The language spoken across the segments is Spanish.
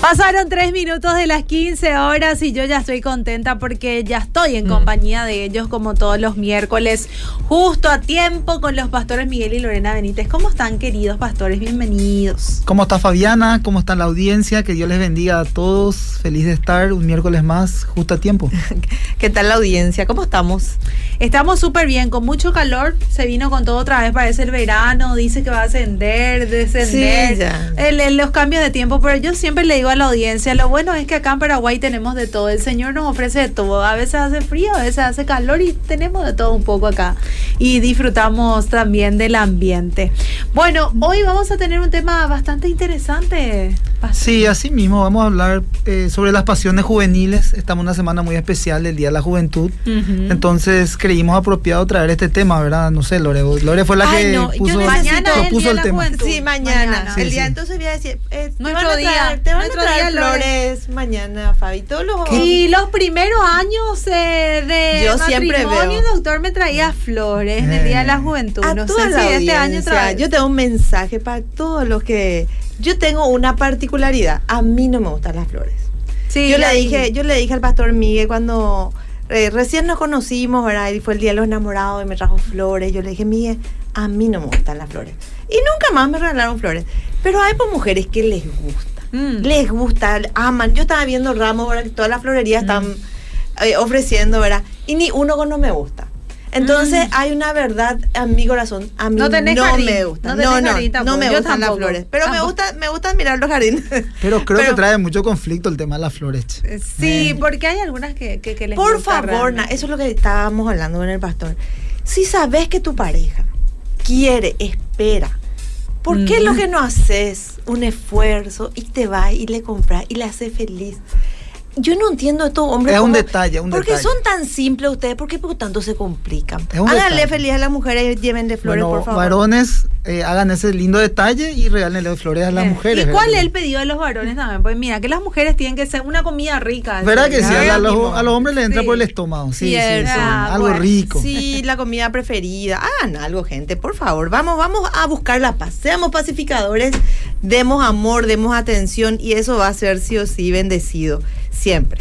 Pasaron tres minutos de las 15 horas y yo ya estoy contenta porque ya estoy en compañía de ellos como todos los miércoles, justo a tiempo con los pastores Miguel y Lorena Benítez. ¿Cómo están queridos pastores? Bienvenidos. ¿Cómo está Fabiana? ¿Cómo está la audiencia? Que Dios les bendiga a todos. Feliz de estar un miércoles más, justo a tiempo. ¿Qué tal la audiencia? ¿Cómo estamos? Estamos súper bien, con mucho calor. Se vino con todo otra vez, parece el verano. Dice que va a ascender, descender. Sí, ya. El- el- los cambios de tiempo, pero yo siempre le digo a la audiencia, lo bueno es que acá en Paraguay tenemos de todo. El Señor nos ofrece de todo. A veces hace frío, a veces hace calor y tenemos de todo un poco acá. Y disfrutamos también del ambiente. Bueno, hoy vamos a tener un tema bastante interesante. Sí, así mismo vamos a hablar eh, sobre las pasiones juveniles. Estamos en una semana muy especial, el Día de la Juventud. Ujú. Entonces creímos apropiado traer este tema, ¿verdad? No sé, Lore. Lore fue la Ay, que no, yo puso, necesito- Mañana el Día el tema. Juventud. Sí, mañana. Mañana. El Sí, día sí. entonces voy a decir, eh, te Nuestro van a día, traer, te van nuestro a traer día, Lore. flores mañana, Fabi. Todos los Y los primeros años eh, de Yo siempre matrimonio, veo. el doctor me traía flores en el Día de la Juventud. a no toda sé la si este año trae. Yo tengo un mensaje para todos los que yo tengo una particularidad. A mí no me gustan las flores. Sí, yo le dije, yo le dije al pastor Miguel cuando eh, recién nos conocimos, ¿verdad? Y fue el día de los enamorados y me trajo flores. Yo le dije, Miguel, a mí no me gustan las flores. Y nunca más me regalaron flores. Pero hay pues mujeres que les gusta. Mm. Les gusta, aman. Yo estaba viendo ramos, ¿verdad? Que todas las florerías están eh, ofreciendo, ¿verdad? Y ni uno no me gusta. Entonces hay una verdad en mi corazón. A mí No no, tenés jardín, me gusta. no No, tenés no, jardín no, me gustan las flores. Pero me gusta, me gusta mirar los jardines. Pero creo Pero- que trae mucho conflicto el tema de las flores. Eh, Sí, Eh. porque hay algunas que, que, que les Por gusta favor, na, eso es lo que estábamos hablando con el pastor. Si sabes que tu pareja quiere, espera, ¿por qué Mm. lo que no haces un esfuerzo y te vas y le compras y le haces feliz? Yo no entiendo a estos hombres. Es un cómo- detalle, un ¿Por qué detalle. son tan simples ustedes? ¿Por qué por tanto se complican? Háganle feliz a las mujeres y llévenle flores, bueno, por favor. varones, eh, hagan ese lindo detalle y regálenle flores a las Eh, mujeres. ¿Y cuál es el pedido de los varones también? Pues mira, que las mujeres tienen que ser una comida rica. ¿Verdad que sí? A, los, a los hombres les entra Sí. por el estómago. Sí, sí, sí, Algo bueno. rico. Sí, la comida preferida. Hagan algo, gente, por favor. Vamos, vamos a buscar la paz. Seamos pacificadores, demos amor, demos atención y eso va a ser sí o sí bendecido. Siempre.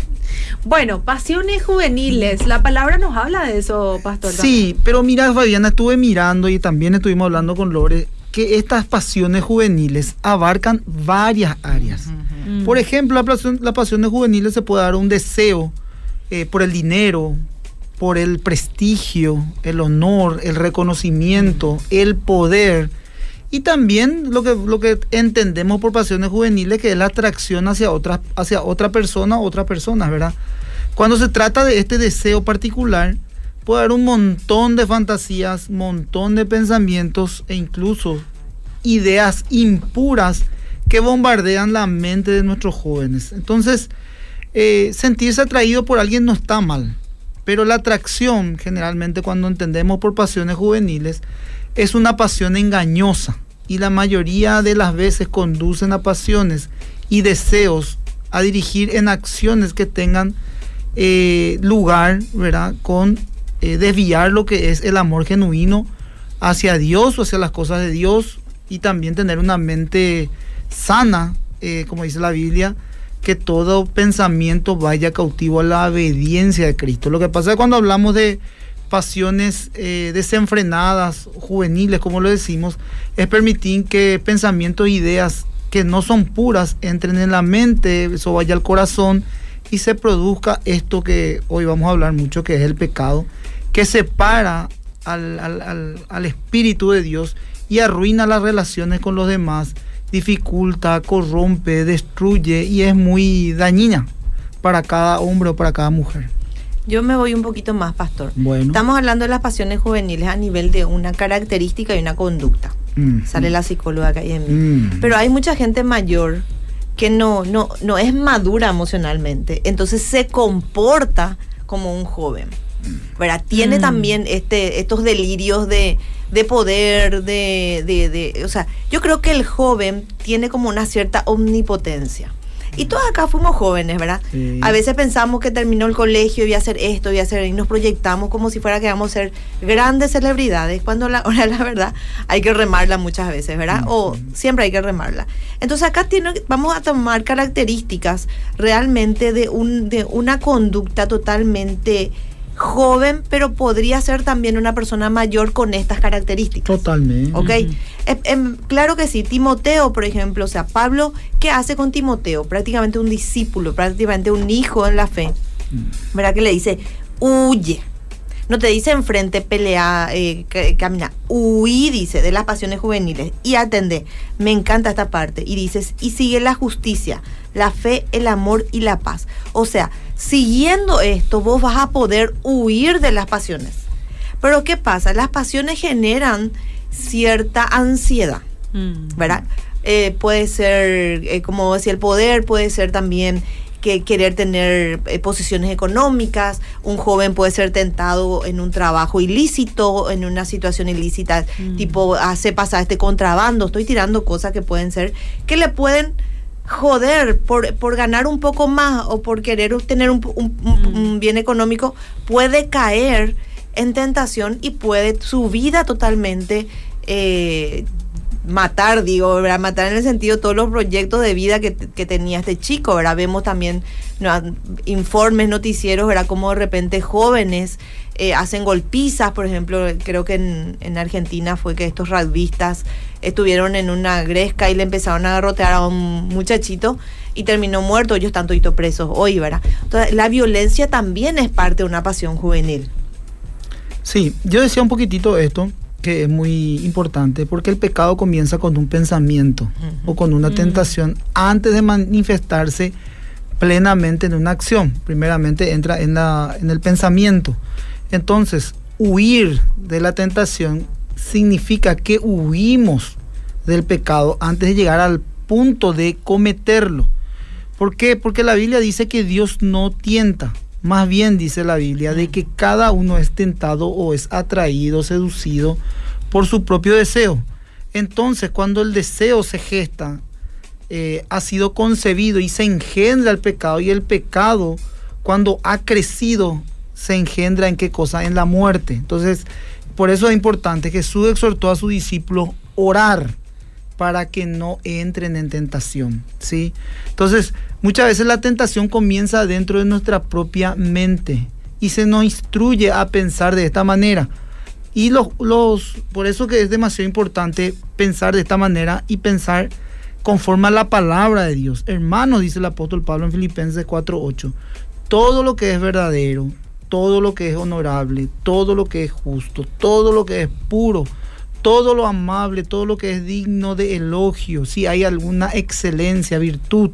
Bueno, pasiones juveniles. La palabra nos habla de eso, pastor. Sí, pero mira, Fabiana, estuve mirando y también estuvimos hablando con Lore que estas pasiones juveniles abarcan varias áreas. Mm. Por ejemplo, la pasión- las pasiones juveniles se puede dar un deseo eh, por el dinero, por el prestigio, el honor, el reconocimiento, el poder. Y también lo que, lo que entendemos por pasiones juveniles, que es la atracción hacia otra, hacia otra persona, otras personas, ¿verdad? Cuando se trata de este deseo particular, puede haber un montón de fantasías, montón de pensamientos e incluso ideas impuras que bombardean la mente de nuestros jóvenes. Entonces, eh, sentirse atraído por alguien no está mal, pero la atracción, generalmente cuando entendemos por pasiones juveniles, es una pasión engañosa y la mayoría de las veces conducen a pasiones y deseos a dirigir en acciones que tengan eh, lugar, ¿verdad? Con eh, desviar lo que es el amor genuino hacia Dios o hacia las cosas de Dios y también tener una mente sana, eh, como dice la Biblia, que todo pensamiento vaya cautivo a la obediencia de Cristo. Lo que pasa es cuando hablamos de pasiones eh, desenfrenadas, juveniles, como lo decimos, es permitir que pensamientos e ideas que no son puras entren en la mente, eso vaya al corazón y se produzca esto que hoy vamos a hablar mucho, que es el pecado, que separa al, al- al- al Espíritu de Dios y arruina las relaciones con los demás, dificulta, corrompe, destruye y es muy dañina para cada hombre o para cada mujer. Yo me voy un poquito más, pastor. Bueno. Estamos hablando de las pasiones juveniles a nivel de una característica y una conducta. Mm. Sale la psicóloga acá y en mí. Mm. Pero hay mucha gente mayor que no, no, no es madura emocionalmente, entonces se comporta como un joven. ¿verdad? Tiene Mm. también este, estos delirios de, de poder, de, de, de- o sea, yo creo que el joven tiene como una cierta omnipotencia. Y todos acá fuimos jóvenes, ¿verdad? Sí. A veces pensamos que terminó el colegio y voy a hacer esto, voy a hacer, y nos proyectamos como si fuera que vamos a ser grandes celebridades, cuando la, ahora la verdad hay que remarla muchas veces, ¿verdad? O siempre hay que remarla. Entonces acá tiene, vamos a tomar características realmente de, un, de una conducta totalmente joven, pero podría ser también una persona mayor con estas características. Totalmente. ¿Ok? Em, em, claro que sí. Timoteo, por ejemplo, o sea, Pablo, ¿qué hace con Timoteo? Prácticamente un discípulo, prácticamente un hijo en la fe. ¿Verdad? Que le dice, huye. No te dice enfrente, pelea, eh, ca- camina. Huí, dice, de las pasiones juveniles. Y atende. Me encanta esta parte. Y dices, y sigue la justicia, la fe, el amor y la paz. O sea, siguiendo esto, vos vas a poder huir de las pasiones. Pero ¿qué pasa? Las pasiones generan cierta ansiedad. Mm. ¿verdad? Eh, puede ser, eh, como decía, el poder, puede ser también que querer tener eh, posiciones económicas, un joven puede ser tentado en un trabajo ilícito, en una situación ilícita, Mm. tipo hace pasar este contrabando, estoy tirando cosas que pueden ser, que le pueden joder por, por ganar un poco más o por querer obtener un, un- Mm. un bien económico, puede caer en tentación y puede su vida totalmente eh, matar, digo, ¿verdad? matar en el sentido todos los proyectos de vida que, que tenía este chico, ¿verdad? Vemos también informes, noticieros, ¿verdad? Como de repente jóvenes eh, hacen golpizas, por ejemplo, creo que en, en Argentina fue que estos rugbyistas estuvieron en una gresca y le empezaron a garrotear a un muchachito y terminó muerto, ellos están toditos presos hoy, ¿verdad? Entonces, la violencia también es parte de una pasión juvenil. Sí, yo decía un poquitito esto, que es muy importante, porque el pecado comienza con un pensamiento o con una tentación antes de manifestarse plenamente en una acción. Primeramente entra en, la, en el pensamiento. Entonces, huir de la tentación significa que huimos del pecado antes de llegar al punto de cometerlo. ¿Por qué? Porque la Biblia dice que Dios no tienta. Más bien dice la Biblia de que cada uno es tentado o es atraído, seducido por su propio deseo. Entonces, cuando el deseo se gesta, eh, ha sido concebido y se engendra el pecado, y el pecado, cuando ha crecido, se engendra en qué cosa? En la muerte. Entonces, por eso es importante, Jesús exhortó a sus discípulos orar para que no entren en tentación, ¿sí? Entonces, muchas veces la tentación comienza dentro de nuestra propia mente y se nos instruye a pensar de esta manera. Y los, los, por eso que es demasiado importante pensar de esta manera y pensar conforme a la palabra de Dios. Hermanos, dice el apóstol Pablo en Filipenses 4:8, todo lo que es verdadero, todo lo que es honorable, todo lo que es justo, todo lo que es puro, todo lo amable, todo lo que es digno de elogio, si hay alguna excelencia, virtud,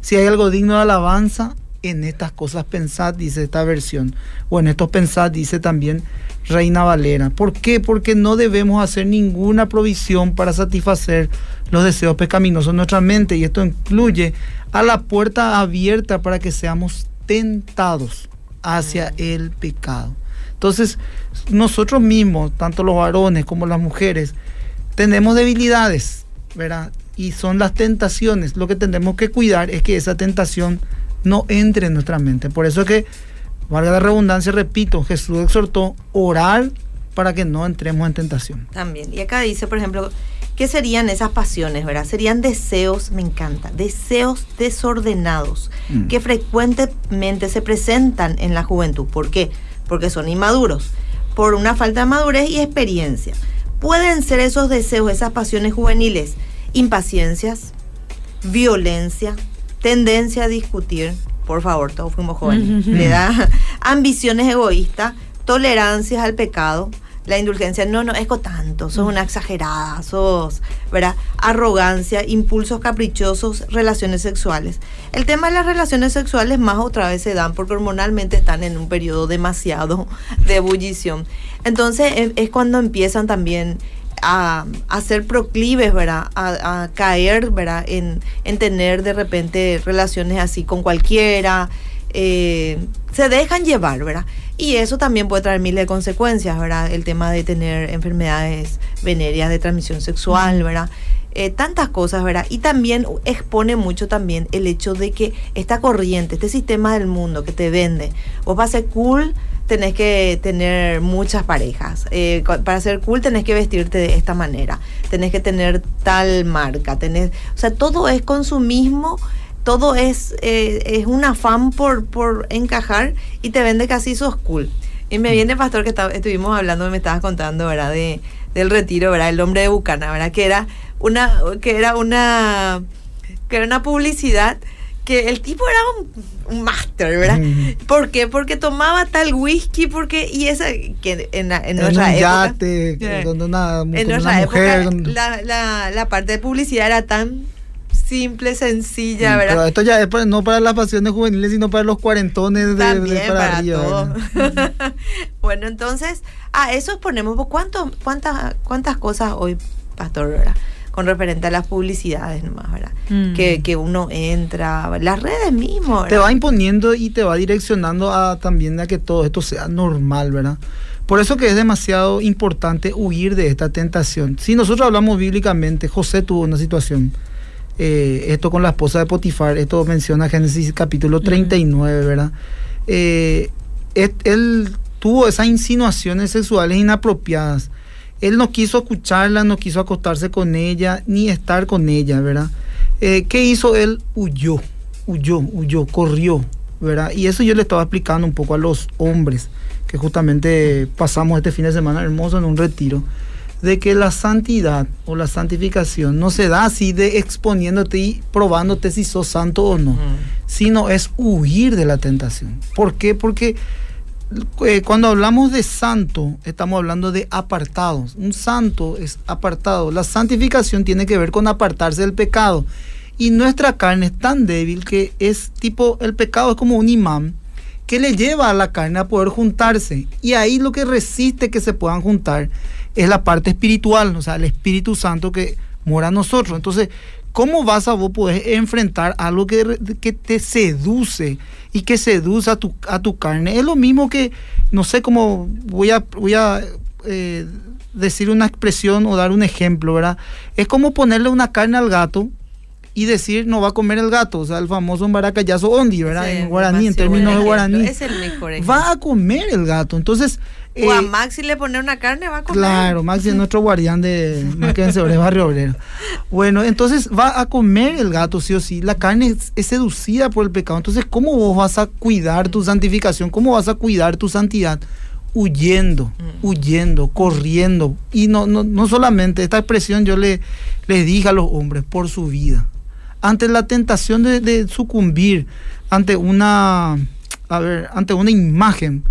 si hay algo digno de alabanza, en estas cosas pensad, dice esta versión, o en estos pensad, dice también Reina Valera. ¿Por qué? Porque no debemos hacer ninguna provisión para satisfacer los deseos pecaminosos de nuestra mente, y esto incluye a la puerta abierta para que seamos tentados hacia el pecado. Entonces, nosotros mismos, tanto los varones como las mujeres, tenemos debilidades, ¿verdad? Y son las tentaciones. Lo que tenemos que cuidar es que esa tentación no entre en nuestra mente. Por eso es que, valga la redundancia, repito, Jesús exhortó orar para que no entremos en tentación. También. Y acá dice, por ejemplo, ¿qué serían esas pasiones, verdad? Serían deseos, me encanta, deseos desordenados Mm. que frecuentemente se presentan en la juventud. ¿Por qué? Porque son inmaduros, por una falta de madurez y experiencia. Pueden ser esos deseos, esas pasiones juveniles, impaciencias, violencia, tendencia a discutir, por favor, todos fuimos jóvenes, le da ambiciones egoístas, tolerancias al pecado, la indulgencia, no, no, es con tanto, sos una exagerada, sos, ¿verdad? Arrogancia, impulsos caprichosos, relaciones sexuales. El tema de las relaciones sexuales más otra vez se dan porque hormonalmente están en un periodo demasiado de ebullición. Entonces es cuando empiezan también a, a ser proclives, ¿verdad? A, a caer, ¿verdad? En, en tener de repente relaciones así con cualquiera. eh, se dejan llevar, ¿verdad? Y eso también puede traer miles de consecuencias, ¿verdad? El tema de tener enfermedades venéreas de transmisión sexual, ¿verdad? Eh, tantas cosas, ¿verdad? Y también expone mucho también el hecho de que esta corriente, este sistema del mundo que te vende, vos para ser cool tenés que tener muchas parejas, eh, para ser cool tenés que vestirte de esta manera, tenés que tener tal marca, tenés, o sea, todo es consumismo, todo es, eh, es un afán por, por encajar y te vende casi sos cool. Y me viene, pastor, que esta- estuvimos hablando, me estabas contando, ¿verdad? De, del retiro, ¿verdad? El hombre de Bucana, ¿verdad? Que era una, que era una, que era una publicidad que el tipo era un, un máster, ¿verdad? Mm. ¿Por qué? Porque tomaba tal whisky, porque, y esa, que en, la- en En nuestra un época. yate, una, En con nuestra una mujer. época, con- la, la, la parte de publicidad era tan simple, sencilla, ¿verdad? Pero esto ya es para- no para las pasiones juveniles, sino para los cuarentones de, de También para, para, arriba. todo. ¿verdad? bueno, entonces, a eso exponemos. ¿Cuánto, cuántas, ¿Cuántas cosas hoy, Pastor, ¿verdad? con referente a las publicidades nomás, ¿verdad? Mm. Que, que uno entra, las redes mismo, Te ¿verdad? va imponiendo y te va direccionando a también a que todo esto sea normal, ¿verdad? Por eso que es demasiado importante huir de esta tentación. Si nosotros hablamos bíblicamente, José tuvo una situación, eh, esto con la esposa de Potifar, esto menciona Génesis capítulo 39, ¿verdad? Eh, et- él tuvo esas insinuaciones sexuales inapropiadas. Él no quiso escucharla, no quiso acostarse con ella, ni estar con ella, ¿verdad? Eh, ¿Qué hizo él? Huyó, huyó, huyó, corrió, ¿verdad? Y eso yo le estaba explicando un poco a los hombres, que justamente pasamos este fin de semana hermoso en un retiro, de que la santidad o la santificación no se da así de exponiéndote y probándote si sos santo o no, Ujú. sino es huir de la tentación. ¿Por qué? Porque eh, cuando hablamos de santo, estamos hablando de apartados. Un santo es apartado. La santificación tiene que ver con apartarse del pecado. Y nuestra carne es tan débil que es tipo, el pecado es como un imán que le lleva a la carne a poder juntarse. Y ahí lo que resiste que se puedan juntar es la parte espiritual, o sea, el Espíritu Santo que mora en nosotros. Entonces, ¿cómo vas a vos poder enfrentar algo que, que te seduce y que seduce a tu, a tu carne? Es lo mismo que, no sé cómo voy a, voy a eh, decir una expresión o dar un ejemplo, ¿verdad? Es como ponerle una carne al gato y decir no va a comer el gato, o sea, el famoso embaracayazo ondi, ¿verdad? Sí, en guaraní, en términos de guaraní. Es el mejor ejemplo. Va a comer el gato. Entonces, o a eh, Maxi le pone una carne, va a comer. Claro, Maxi es nuestro guardián de Obrero, Barrio Obrero. Bueno, entonces va a comer el gato, sí o sí. La carne es, es seducida por el pecado. Entonces, ¿cómo vos vas a cuidar tu santificación? ¿Cómo vas a cuidar tu santidad? Huyendo, Mm. huyendo, corriendo. Y no, no, no solamente, esta expresión yo le, les dije a los hombres, por su vida. Ante la tentación de, de sucumbir ante una, a ver, ante una imagen,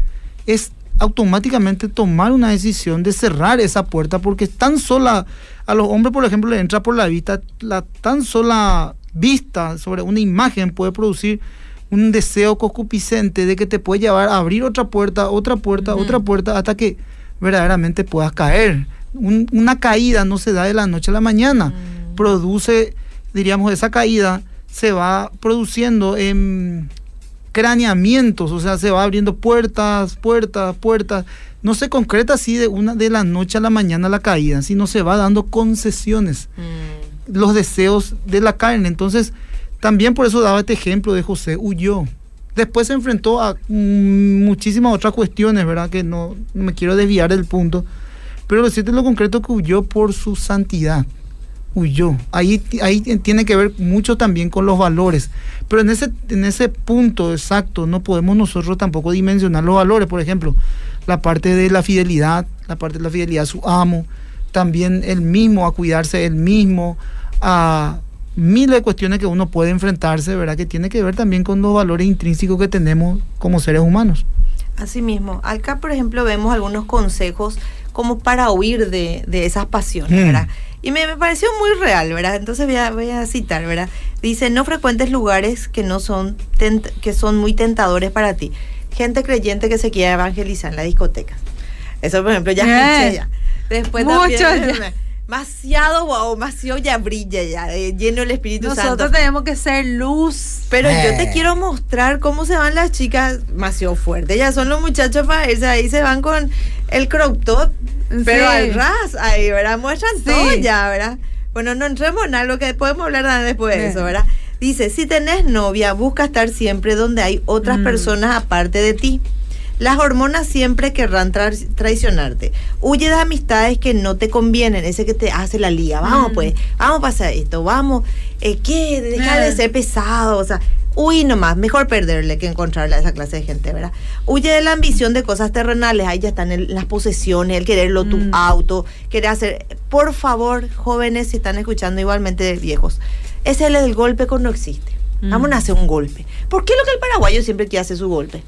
es automáticamente tomar una decisión de cerrar esa puerta porque tan sola a los hombres por ejemplo le entra por la vista la tan sola vista sobre una imagen puede producir un deseo concupiscente de que te puede llevar a abrir otra puerta otra puerta otra puerta hasta que verdaderamente puedas caer. Un- una caída no se da de la noche a la mañana. Mm. produce diríamos esa caída se va produciendo en craneamientos, o sea, se va abriendo puertas, puertas, puertas. No se concreta así de una de la noche a la mañana la caída, sino se va dando concesiones, Mm. los deseos de la carne. Entonces, también por eso daba este ejemplo de José, huyó. Después se enfrentó a mm, muchísimas otras cuestiones, ¿verdad? Que no, no me quiero desviar del punto. Pero lo cierto es lo concreto que huyó por su santidad. Huyó. Ahí, ahí tiene que ver mucho también con los valores. Pero en ese, en ese punto exacto no podemos nosotros tampoco dimensionar los valores. Por ejemplo, la parte de la fidelidad, la parte de la fidelidad a su amo, también el mismo, a cuidarse él mismo, a miles de cuestiones que uno puede enfrentarse, ¿verdad? Que tiene que ver también con los valores intrínsecos que tenemos como seres humanos. Así mismo, acá por ejemplo vemos algunos consejos como para huir de, de esas pasiones, Mm. ¿verdad? Y me, me pareció muy real, ¿verdad? Entonces voy a, voy a citar, ¿verdad? Dice, no frecuentes lugares que no son, que son muy tentadores para ti. Gente creyente que se quiere evangelizar en las discotecas. Eso, por ejemplo, ya Eh. escuché ya. Después Mucho también, ya. Demasiado wow, demasiado ya brilla ya, eh, lleno el Espíritu Nosotros Santo. tenemos que ser luz. Pero yo Eh. te quiero mostrar cómo se van las chicas demasiado fuerte. Ya son los muchachos para irse ahí, se van con el crop top, pero Sí. al ras, ahí, ¿verdad? Muestran Sí. todo ya, ¿verdad? Bueno, no entremos en algo que podemos hablar después de eso, ¿verdad? Dice, si tenés novia, busca estar siempre donde hay otras Mm. personas aparte de ti. Las hormonas siempre querrán tra- traicionarte. Huye de amistades que no te convienen, ese que te hace la liga. Vamos Mm. pues, vamos a pasar esto, vamos. Eh, ¿Qué? Deja Eh. de ser pesado, o sea, huye nomás. Mejor perderle que encontrarle a esa clase de gente, ¿verdad? Huye de la ambición de cosas terrenales. Ahí ya están el- las posesiones, el quererlo tu Mm. auto, querer hacer. Por favor, jóvenes, si están escuchando, igualmente viejos, ese es el golpe que no existe. Mm. Vamos a hacer un golpe. ¿Por qué lo que el paraguayo siempre quiere hacer su golpe?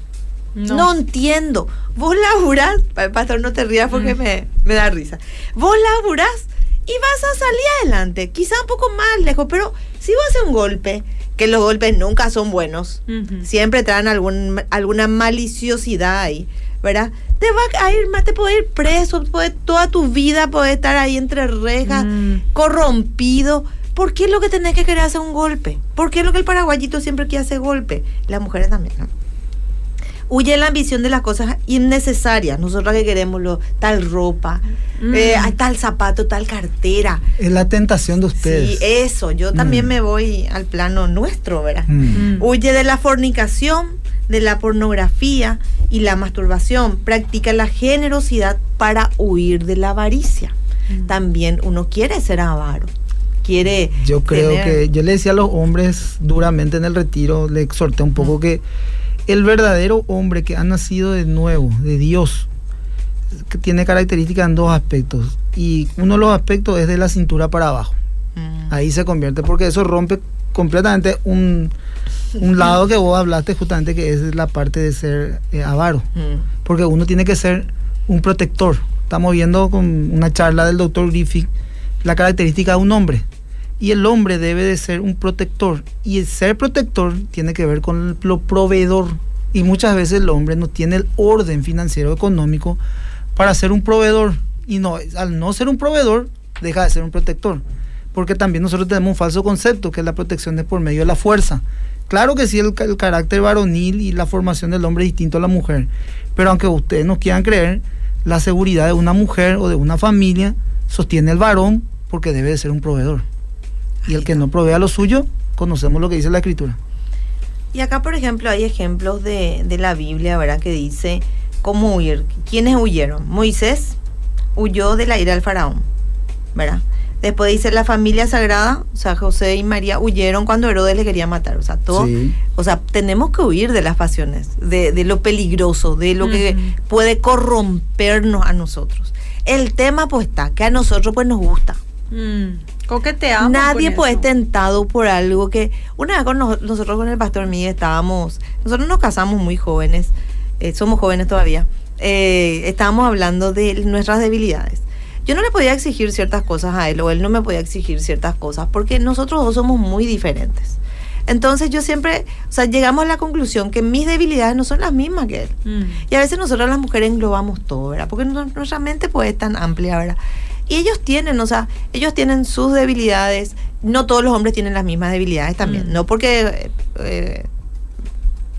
No. entiendo. Vos laburás, pa- pastor, no te rías porque Mm. me, me da risa. Vos laburás y vas a salir adelante, quizá un poco más lejos, pero si vos haces un golpe, que los golpes nunca son buenos, siempre traen algún, alguna maliciosidad ahí, ¿verdad? Te va a ir más, te puede ir preso, puede, toda tu vida puede estar ahí entre rejas, Mm. corrompido. ¿Por qué es lo que tenés que querer hacer un golpe? ¿Por qué es lo que el paraguayito siempre quiere hacer golpe? Las mujeres también, ¿no? Huye de la ambición de las cosas innecesarias. Nosotros que queremos lo, tal ropa, Mm. eh, tal zapato, tal cartera. Es la tentación de ustedes. Sí, eso. Yo también Mm. me voy al plano nuestro, ¿verdad? Mm. Mm. Huye de la fornicación, de la pornografía y la masturbación. Practica la generosidad para huir de la avaricia. Mm. También uno quiere ser avaro. Quiere. Yo creo tener- que yo le decía a los hombres duramente en el retiro, le exhorté un poco Mm. que el verdadero hombre que ha nacido de nuevo, de Dios, que tiene características en dos aspectos. Y uno de los aspectos es de la cintura para abajo. Mm. Ahí se convierte, porque eso rompe completamente un, un lado que vos hablaste justamente, que es la parte de ser eh, avaro. Mm. Porque uno tiene que ser un protector. Estamos viendo con una charla del doctor Griffith la característica de un hombre. Y el hombre debe de ser un protector. Y el ser protector tiene que ver con lo proveedor. Y muchas veces el hombre no tiene el orden financiero económico para ser un proveedor. Y no, al no ser un proveedor, deja de ser un protector. Porque también nosotros tenemos un falso concepto, que es la protección de por medio de la fuerza. Claro que sí, el carácter varonil y la formación del hombre es distinto a la mujer. Pero aunque ustedes no quieran creer, la seguridad de una mujer o de una familia sostiene el varón porque debe de ser un proveedor. Y el que no provea lo suyo, conocemos lo que dice la escritura. Y acá, por ejemplo, hay ejemplos de, de la Biblia, ¿verdad? Que dice cómo huir. ¿Quiénes huyeron? Moisés huyó de la ira del faraón, ¿verdad? Después dice la familia sagrada, o sea, José y María huyeron cuando Herodes le quería matar. O sea, todo. Sí. O sea, tenemos que huir de las pasiones, de, de lo peligroso, de lo que puede corrompernos a nosotros. El tema pues está, que a nosotros pues nos gusta. Mm. Coqueteamos. Nadie puede estar tentado por algo que una vez con nos- nosotros con el pastor Miguel estábamos, nosotros nos casamos muy jóvenes, eh, somos jóvenes todavía, eh, estábamos hablando de nuestras debilidades. Yo no le podía exigir ciertas cosas a él o él no me podía exigir ciertas cosas porque nosotros dos somos muy diferentes. Entonces yo siempre, o sea, llegamos a la conclusión que mis debilidades no son las mismas que él. Mm. Y a veces nosotros las mujeres englobamos todo, ¿verdad? Porque nuestra mente pues es tan amplia, ¿verdad? Y ellos tienen, o sea, ellos tienen sus debilidades. No todos los hombres tienen las mismas debilidades también. Mm. No porque... eh,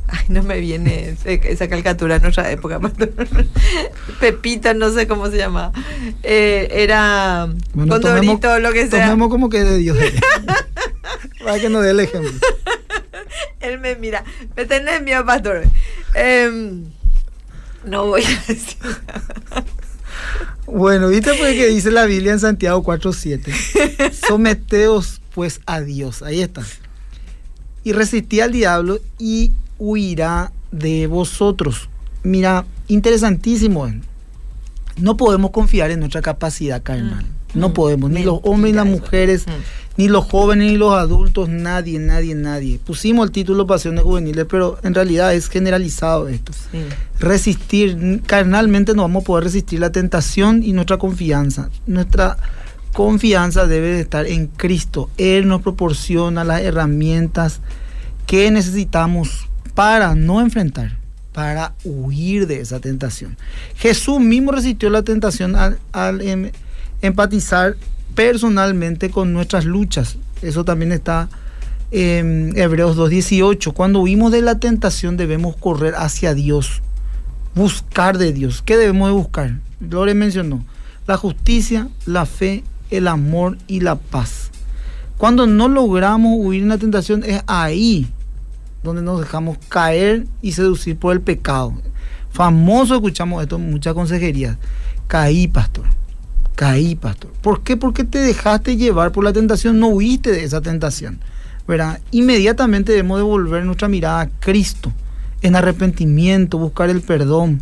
ay, no me viene esa caricatura en nuestra época. pastor. Pepita, no sé cómo se llama. Eh, era Bueno, Condorito, tomemos- lo que sea. Tomemos como que de Dios. Para que nos dé el ejemplo. Él me mira, me tenés miedo, pastor. Em, no voy a decir. Bueno, ¿viste pues que dice la Biblia en Santiago 4.7? Someteos pues a Dios, ahí está. Y resistí al diablo y huirá de vosotros. Mira, interesantísimo. ¿eh? No podemos confiar en nuestra capacidad carnal. No podemos, ni los hombres ni las mujeres, Mm. ni los jóvenes ni los adultos, nadie, nadie, nadie. Pusimos el título Pasiones Juveniles, pero en realidad es generalizado esto Sí. resistir, carnalmente no vamos a poder resistir la tentación y nuestra confianza. Nuestra confianza debe de estar en Cristo. Él nos proporciona las herramientas que necesitamos para no enfrentar, para huir de esa tentación. Jesús mismo resistió la tentación al, al em- empatizar personalmente con nuestras luchas. Eso también está en Hebreos 2.18. Cuando huimos de la tentación debemos correr hacia Dios, buscar de Dios. ¿Qué debemos de buscar? Gloria mencionó, la justicia, la fe, el amor y la paz. Cuando no logramos huir en la tentación es ahí donde nos dejamos caer y seducir por el pecado. Famoso escuchamos esto en muchas consejerías. Caí, pastor. Caí, pastor. ¿Por qué? Porque te dejaste llevar por la tentación, no huiste de esa tentación. ¿verdad? Inmediatamente debemos devolver nuestra mirada a Cristo, en arrepentimiento, buscar el perdón.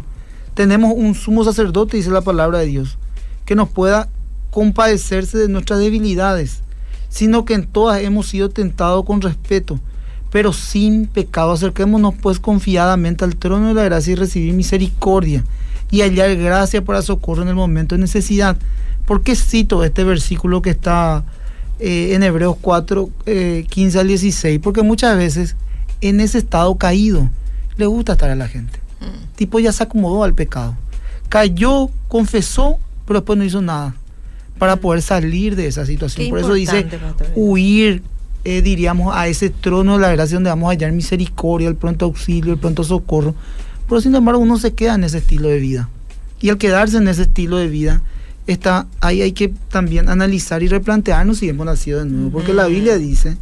Tenemos un sumo sacerdote, dice la palabra de Dios, que nos pueda compadecerse de nuestras debilidades, sino que en todas hemos sido tentados con respeto, pero sin pecado. Acerquémonos pues confiadamente al trono de la gracia y recibir misericordia y hallar gracia para socorro en el momento de necesidad. ¿Por qué cito este versículo que está eh, en Hebreos 4, 15 eh, al 16, porque muchas veces en ese estado caído le gusta estar a la gente. Mm. Tipo ya se acomodó al pecado. Cayó, confesó, pero después no hizo nada para mm. poder salir de esa situación. Por eso dice huir, eh, diríamos, a ese trono de la gracia donde vamos a hallar misericordia, el pronto auxilio, el pronto socorro. Pero sin embargo uno se queda en ese estilo de vida. Y al quedarse en ese estilo de vida, está, ahí hay que también analizar y replantearnos si hemos nacido de nuevo, porque la Biblia dice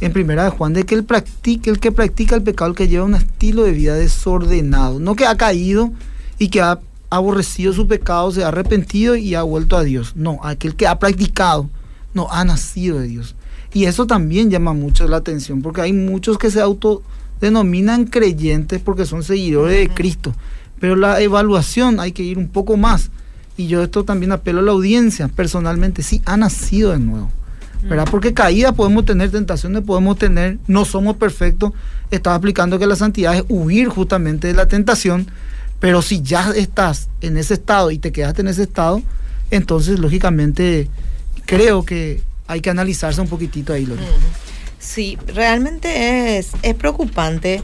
en primera de Juan de que el practique, el que practica el pecado, el que lleva un estilo de vida desordenado, no que ha caído y que ha aborrecido su pecado, se ha arrepentido y ha vuelto a Dios. No, aquel que ha practicado, no ha nacido de Dios. Y eso también llama mucho la atención, porque hay muchos que se autodenominan creyentes porque son seguidores de Cristo. Pero la evaluación hay que ir un poco más y yo esto también apelo a la audiencia, personalmente, sí, ha nacido de nuevo. ¿verdad? Mm. Porque caída podemos tener, tentaciones podemos tener, no somos perfectos. Estaba explicando que la santidad es huir justamente de la tentación, pero si ya estás en ese estado y te quedaste en ese estado, entonces lógicamente creo que hay que analizarse un poquitito ahí, Lori. Sí, realmente es, es preocupante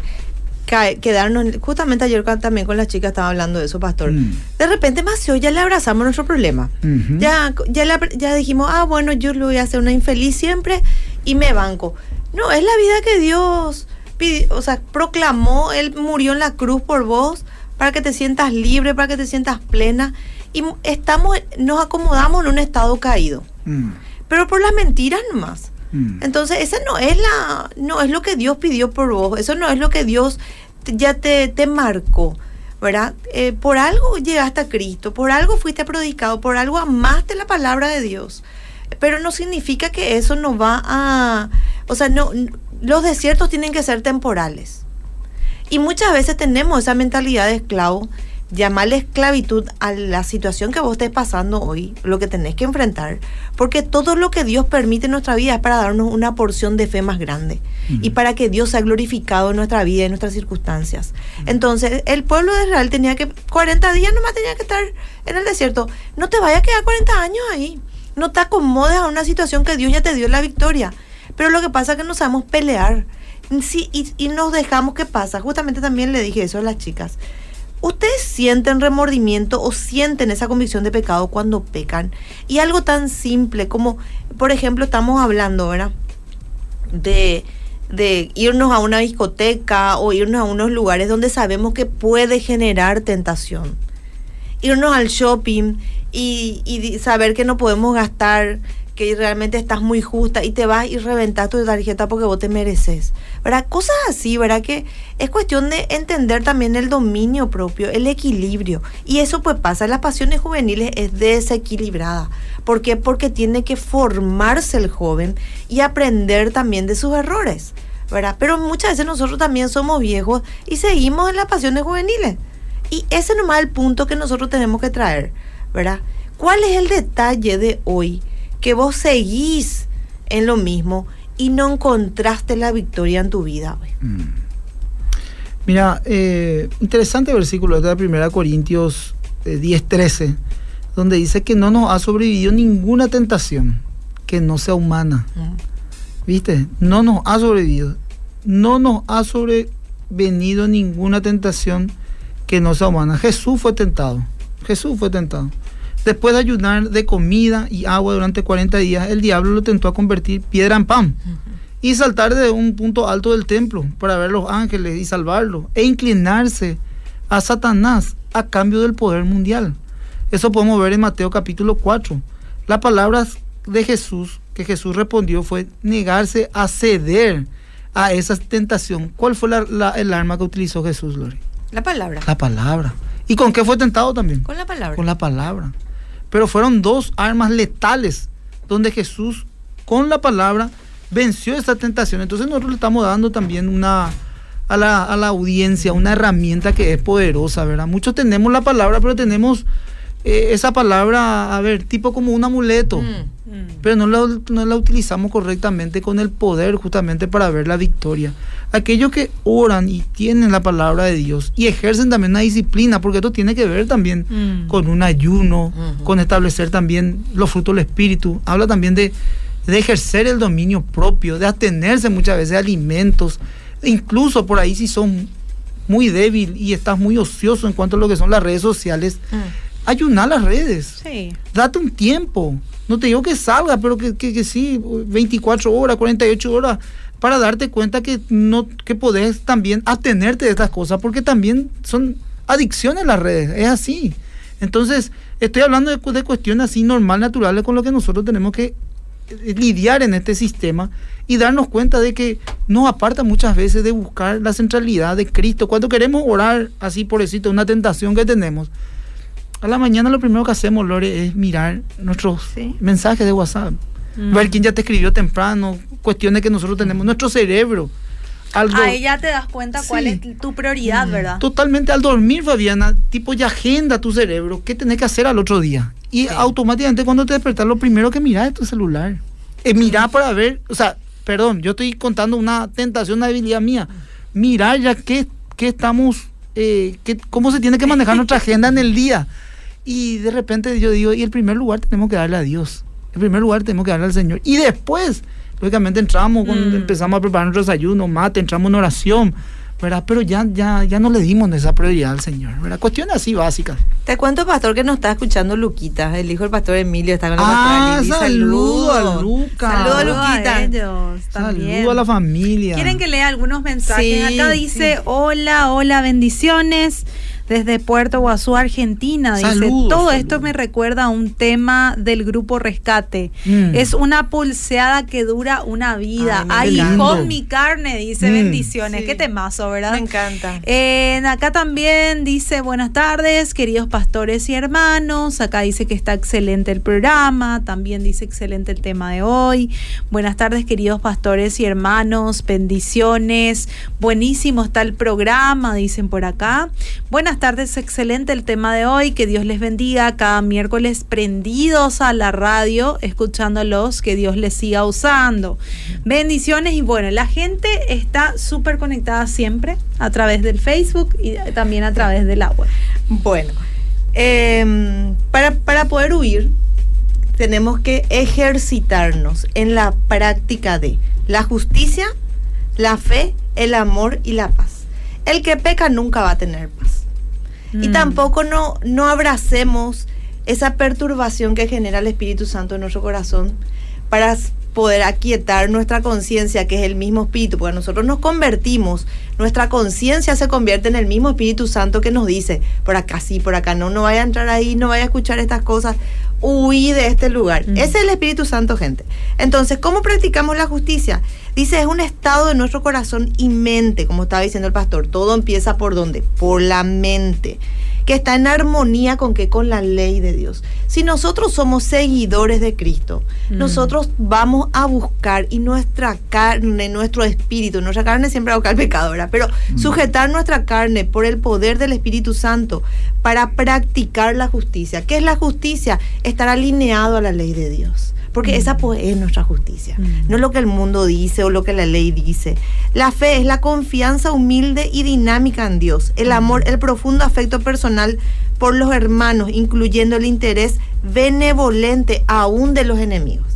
quedarnos, justamente ayer también con las chicas estaba hablando de eso, pastor. Mm. De repente, Macio, ya le abrazamos nuestro problema. Ya, ya, ya dijimos, ah, bueno, yo lo voy a hacer una infeliz siempre y me banco. No, es la vida que Dios o sea, proclamó, Él murió en la cruz por vos, para que te sientas libre, para que te sientas plena. Y estamos, nos acomodamos en un estado caído. Mm. Pero por las mentiras nomás. Mm. Entonces, esa no es la, no es lo que Dios pidió por vos, eso no es lo que Dios ya te, te marcó, ¿verdad? Eh, por algo llegaste a Cristo, por algo fuiste predicado, por algo amaste la palabra de Dios. Pero no significa que eso no va a, o sea, no, los desiertos tienen que ser temporales. Y muchas veces tenemos esa mentalidad de esclavo llamarle esclavitud a la situación que vos estés pasando hoy, lo que tenés que enfrentar, porque todo lo que Dios permite en nuestra vida es para darnos una porción de fe más grande y para que Dios sea glorificado en nuestra vida y en nuestras circunstancias. Entonces, el pueblo de Israel tenía que, 40 días nomás tenía que estar en el desierto. No te vayas a quedar 40 años ahí. No te acomodes a una situación que Dios ya te dio la victoria. Pero lo que pasa es que no sabemos pelear. Sí, y, y nos dejamos que pasa. Justamente también le dije eso a las chicas ¿Ustedes sienten remordimiento o sienten esa convicción de pecado cuando pecan? Y algo tan simple como, por ejemplo, estamos hablando, ¿verdad? De, irnos a una discoteca o irnos a unos lugares donde sabemos que puede generar tentación. Irnos al shopping y saber que no podemos gastar que realmente estás muy justa y te vas y reventas tu tarjeta porque vos te mereces. ¿Verdad? Cosas así, ¿verdad? Que es cuestión de entender también el dominio propio, el equilibrio. Y eso pues pasa, las pasiones juveniles es desequilibrada. ¿Por qué? Porque tiene que formarse el joven y aprender también de sus errores. ¿verdad? Pero muchas veces nosotros también somos viejos y seguimos en las pasiones juveniles. Y ese nomás es el punto que nosotros tenemos que traer, ¿verdad? ¿Cuál es el detalle de hoy? Que vos seguís en lo mismo y no encontraste la victoria en tu vida. Mm. Mira, eh, interesante versículo de la primera Corintios 10, eh, 13, donde dice que no nos ha sobrevivido ninguna tentación que no sea humana. Mm. ¿Viste? No nos ha sobrevivido. No nos ha sobrevenido ninguna tentación que no sea humana. Jesús fue tentado. Jesús fue tentado Después de ayunar de comida y agua durante 40 días, el diablo lo tentó a convertir piedra en pan y saltar de un punto alto del templo para ver los ángeles y salvarlo e inclinarse a Satanás a cambio del poder mundial. Eso podemos ver en Mateo capítulo 4. Las palabras de Jesús que Jesús respondió fue negarse a ceder a esa tentación. ¿Cuál fue el arma que utilizó Jesús, Lori? La palabra. La palabra. ¿Y con qué fue tentado también? Con la palabra. Con la palabra. Pero fueron dos armas letales donde Jesús con la palabra venció esta tentación. Entonces nosotros le estamos dando también una a la, a la audiencia una herramienta que es poderosa, ¿verdad? Muchos tenemos la palabra, pero tenemos eh, esa palabra, a ver, tipo como un amuleto, mm, mm. pero no la, no la utilizamos correctamente con el poder justamente para ver la victoria. Aquellos que oran y tienen la palabra de Dios y ejercen también una disciplina, porque esto tiene que ver también mm. con un ayuno, con establecer también los frutos del Espíritu. Habla también de, de ejercer el dominio propio, de atenerse muchas veces a alimentos, incluso por ahí si son muy débil y estás muy ocioso en cuanto a lo que son las redes sociales ayunar las redes. Sí. Date un tiempo. No te digo que salga, pero que, que, sí, 24 horas, 48 horas, para darte cuenta que no que podés también atenerte de estas cosas, porque también son adicciones las redes, es así. Entonces, estoy hablando de, de cuestiones así normal, naturales, con lo que nosotros tenemos que eh, lidiar en este sistema y darnos cuenta de que nos aparta muchas veces de buscar la centralidad de Cristo. Cuando queremos orar así por decirte una tentación que tenemos, a la mañana lo primero que hacemos, Lore, es mirar nuestros mensajes de WhatsApp. Mm. Ver quién ya te escribió temprano, cuestiones que nosotros tenemos, nuestro cerebro. Ahí ya te das cuenta cuál es tu prioridad, ¿verdad? Totalmente al dormir, Fabiana, tipo ya agenda tu cerebro, qué tenés que hacer al otro día. Y automáticamente cuando te despertas, lo primero que miras es tu celular. Mirar para ver, o sea, perdón, yo estoy contando una tentación, una debilidad mía. Mirar ya qué, qué estamos, eh, qué, cómo se tiene que manejar nuestra agenda en el día. Y de repente yo digo, y el primer lugar tenemos que darle a Dios. El primer lugar tenemos que darle al Señor. Y después, lógicamente entramos, mm. empezamos a preparar nuestro desayuno, mate, entramos en oración. ¿verdad? Pero ya, ya, ya no le dimos esa prioridad al Señor, ¿verdad? Cuestiones así básicas. Te cuento, pastor, que nos está escuchando Luquita, el hijo del pastor Emilio, está con la ah, saludo a Luca. Saludo a Luquita. Saludo a la familia. ¿Quieren que lea algunos mensajes? Acá dice, hola, hola, bendiciones desde Puerto Guazú, Argentina. Dice, todo esto me recuerda a un tema del grupo Rescate. Mm. Es una pulseada que dura una vida. Ay, con mi carne, dice, mm. bendiciones. Qué temazo, ¿verdad? Me encanta. acá también dice, buenas tardes, queridos pastores y hermanos. Acá dice que está excelente el programa. También dice excelente el tema de hoy. Buenas tardes, queridos pastores y hermanos. Bendiciones. Buenísimo está el programa, dicen por acá. Buenas tardes, excelente el tema de hoy. Que Dios les bendiga cada miércoles prendidos a la radio, escuchándolos, que Dios les siga usando. Bendiciones y bueno, la gente está súper conectada siempre a través del Facebook y también a través del agua. Bueno, em, para, para poder huir, tenemos que ejercitarnos en la práctica de la justicia, la fe, el amor y la paz. El que peca nunca va a tener paz. Y mm. tampoco no, no abracemos esa perturbación que genera el Espíritu Santo en nuestro corazón para poder aquietar nuestra conciencia, que es el mismo Espíritu, porque nosotros nos convertimos, nuestra conciencia se convierte en el mismo Espíritu Santo que nos dice, por acá sí, por acá no, no vaya a entrar ahí, no vaya a escuchar estas cosas, huí de este lugar. Ese es el Espíritu Santo, gente. Entonces, ¿cómo practicamos la justicia? Dice, es un estado de nuestro corazón y mente, como estaba diciendo el pastor. Todo empieza por dónde? Por la mente que está en armonía con qué? Con la ley de Dios. Si nosotros somos seguidores de Cristo, mm. nosotros vamos a buscar y nuestra carne, nuestro espíritu, nuestra carne siempre va a buscar pecadora, pero mm. sujetar nuestra carne por el poder del Espíritu Santo para practicar la justicia. ¿Qué es la justicia? Estar alineado a la ley de Dios porque esa pues, es nuestra justicia, mm. no lo que el mundo dice o lo que la ley dice. La fe es la confianza humilde y dinámica en Dios, el amor, el profundo afecto personal por los hermanos, incluyendo el interés benevolente aún de los enemigos.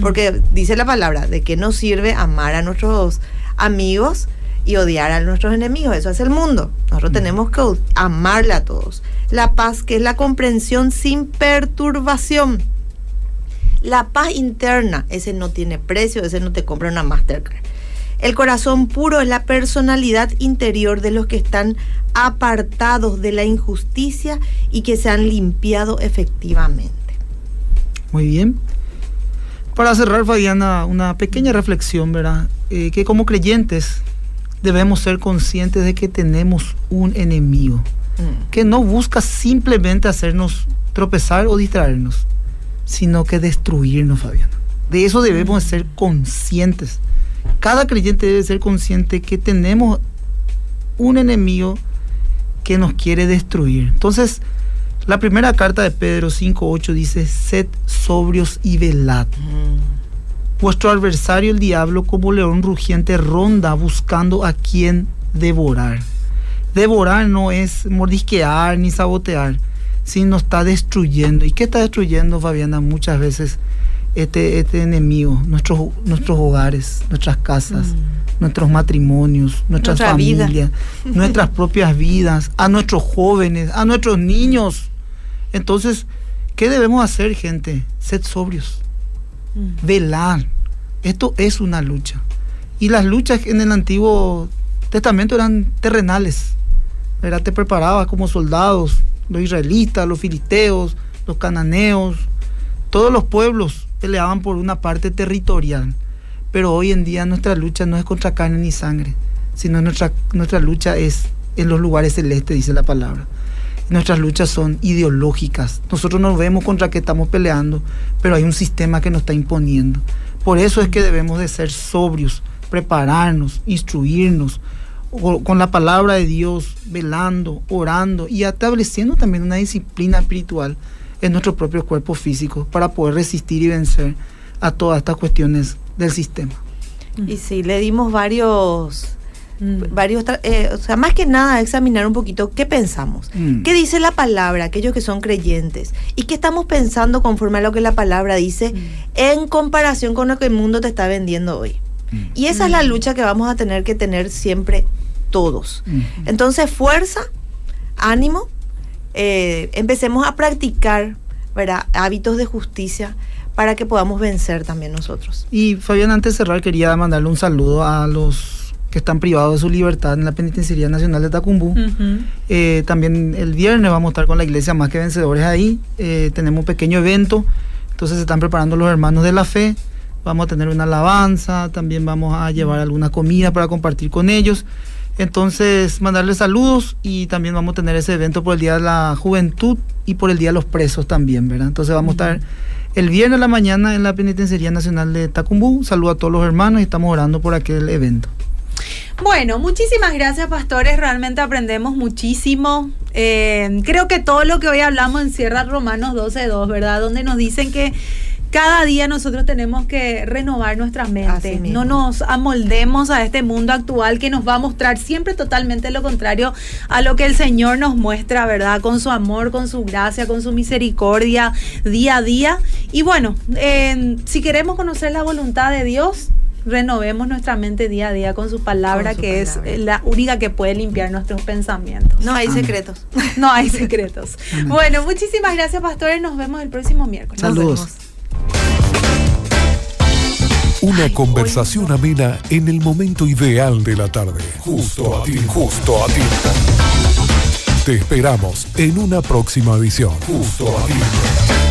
Porque dice la palabra de que nos sirve amar a nuestros amigos y odiar a nuestros enemigos. Eso es el mundo. Nosotros tenemos que amarle a todos. La paz, que es la comprensión sin perturbación. La paz interna, ese no tiene precio, ese no te compra una Mastercard. El corazón puro es la personalidad interior de los que están apartados de la injusticia y que se han limpiado efectivamente. Muy bien. Para cerrar, Fabiana, una pequeña reflexión, ¿verdad? Eh, que como creyentes debemos ser conscientes de que tenemos un enemigo mm. que no busca simplemente hacernos tropezar o distraernos, sino que destruirnos, Fabiana. De eso debemos ser conscientes. Cada creyente debe ser consciente que tenemos un enemigo que nos quiere destruir. Entonces, la primera carta de Pedro 5.8 dice, sed sobrios y velad. Mm. Vuestro adversario el diablo como león rugiente ronda buscando a quien devorar. Devorar no es mordisquear ni sabotear, sino está destruyendo. ¿Y qué está destruyendo, Fabiana? Muchas veces este, este enemigo, nuestros, nuestros hogares, nuestras casas, mm. nuestros matrimonios, nuestras familias, nuestras propias vidas, a nuestros jóvenes, a nuestros niños. Entonces, ¿qué debemos hacer, gente? Sed sobrios, mm. velar. Esto es una lucha. Y las luchas en el Antiguo Testamento eran terrenales. Era, te preparabas como soldados, los israelitas, los filisteos, los cananeos, todos los pueblos peleaban por una parte territorial. Pero hoy en día nuestra lucha no es contra carne ni sangre, sino nuestra, nuestra lucha es en los lugares celestes, dice la palabra. Nuestras luchas son ideológicas. Nosotros no vemos contra qué estamos peleando, pero hay un sistema que nos está imponiendo. Por eso es que debemos de ser sobrios, prepararnos, instruirnos con la palabra de Dios, velando, orando y estableciendo también una disciplina espiritual en nuestro propio cuerpo físico para poder resistir y vencer a todas estas cuestiones del sistema. Y sí, le dimos varios, mm. varios, eh, o sea, más que nada examinar un poquito qué pensamos, mm. qué dice la palabra, aquellos que son creyentes, y qué estamos pensando conforme a lo que la palabra dice mm. en comparación con lo que el mundo te está vendiendo hoy. Y esa es la lucha que vamos a tener que tener siempre todos. Entonces, fuerza, ánimo, eh, empecemos a practicar hábitos de justicia para que podamos vencer también nosotros. Y Fabián, antes de cerrar, quería mandarle un saludo a los que están privados de su libertad en la Penitenciaría Nacional de Tacumbú. Eh, también el viernes vamos a estar con la iglesia Más que Vencedores ahí. Eh, tenemos un pequeño evento, entonces se están preparando los hermanos de la fe. Vamos a tener una alabanza, también vamos a llevar alguna comida para compartir con ellos. Entonces, mandarles saludos y también vamos a tener ese evento por el Día de la Juventud y por el Día de los Presos también, ¿verdad? Entonces vamos a estar el viernes a la mañana en la Penitenciaría Nacional de Tacumbú. Saludo a todos los hermanos y estamos orando por aquel evento. Bueno, muchísimas gracias, pastores. Realmente aprendemos muchísimo. Eh, creo que todo lo que hoy hablamos encierra Romanos 12.2, ¿verdad? Donde nos dicen que cada día nosotros tenemos que renovar nuestra mente. No nos amoldemos a este mundo actual que nos va a mostrar siempre totalmente lo contrario a lo que el Señor nos muestra, ¿verdad? Con su amor, con su gracia, con su misericordia día a día. Y bueno, si queremos conocer la voluntad de Dios, renovemos nuestra mente día a día con su palabra, que es la única que puede limpiar nuestros pensamientos. No hay secretos. No hay secretos. Bueno, muchísimas gracias, pastores. Nos vemos el próximo miércoles. Saludos. Una conversación amena en el momento ideal de la tarde. Justo a ti, justo a ti. Te esperamos en una próxima edición. Justo a ti.